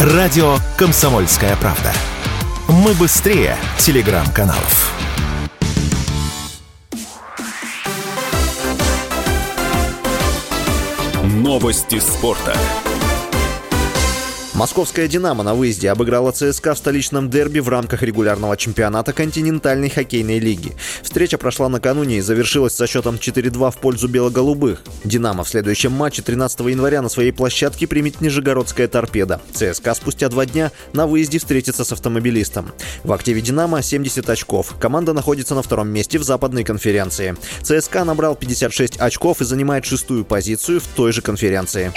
Радио «Комсомольская правда». Мы быстрее телеграм-каналов. Новости спорта. Московская «Динамо» на выезде обыграла ЦСКА в столичном дерби в рамках регулярного чемпионата континентальной хоккейной лиги. Встреча прошла накануне и завершилась со счетом 4-2 в пользу бело-голубых. «Динамо» в следующем матче 13 января на своей площадке примет Нижегородская торпеда. ЦСКА спустя два дня на выезде встретится с автомобилистом. В активе «Динамо» 70 очков. Команда находится на втором месте в западной конференции. ЦСКА набрал 56 очков и занимает шестую позицию в той же конференции.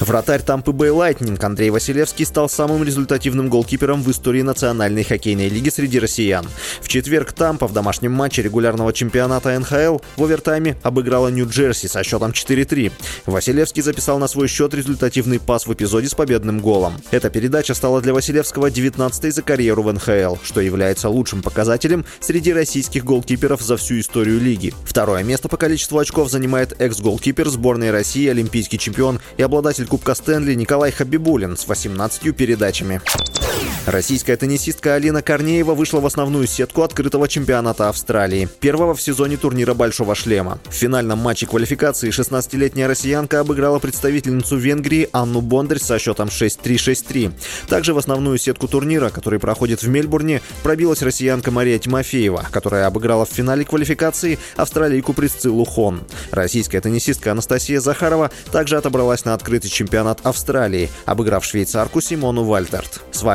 Вратарь Тампы Бэй Лайтнинг Андрей Василевский стал самым результативным голкипером в истории Национальной хоккейной лиги среди россиян. В четверг Тампа в домашнем матче регулярного чемпионата НХЛ в овертайме обыграла Нью-Джерси со счетом 4-3. Василевский записал на свой счет результативный пас в эпизоде с победным голом. Эта передача стала для Василевского 19-й за карьеру в НХЛ, что является лучшим показателем среди российских голкиперов за всю историю лиги. Второе место по количеству очков занимает экс-голкипер сборной России, олимпийский чемпион и обладатель Кубка Стэнли Николай Хабибулин с 18 передачами. Российская теннисистка Алина Корнеева вышла в основную сетку открытого чемпионата Австралии, первого в сезоне турнира «Большого шлема». В финальном матче квалификации 16-летняя россиянка обыграла представительницу Венгрии Анну Бондарь со счетом 6-3-6-3. Также в основную сетку турнира, который проходит в Мельбурне, пробилась россиянка Мария Тимофеева, которая обыграла в финале квалификации австралийку Присциллу Хон. Российская теннисистка Анастасия Захарова также отобралась на открытый чемпионат Австралии, обыграв швейцарку Симону Вальтерт. С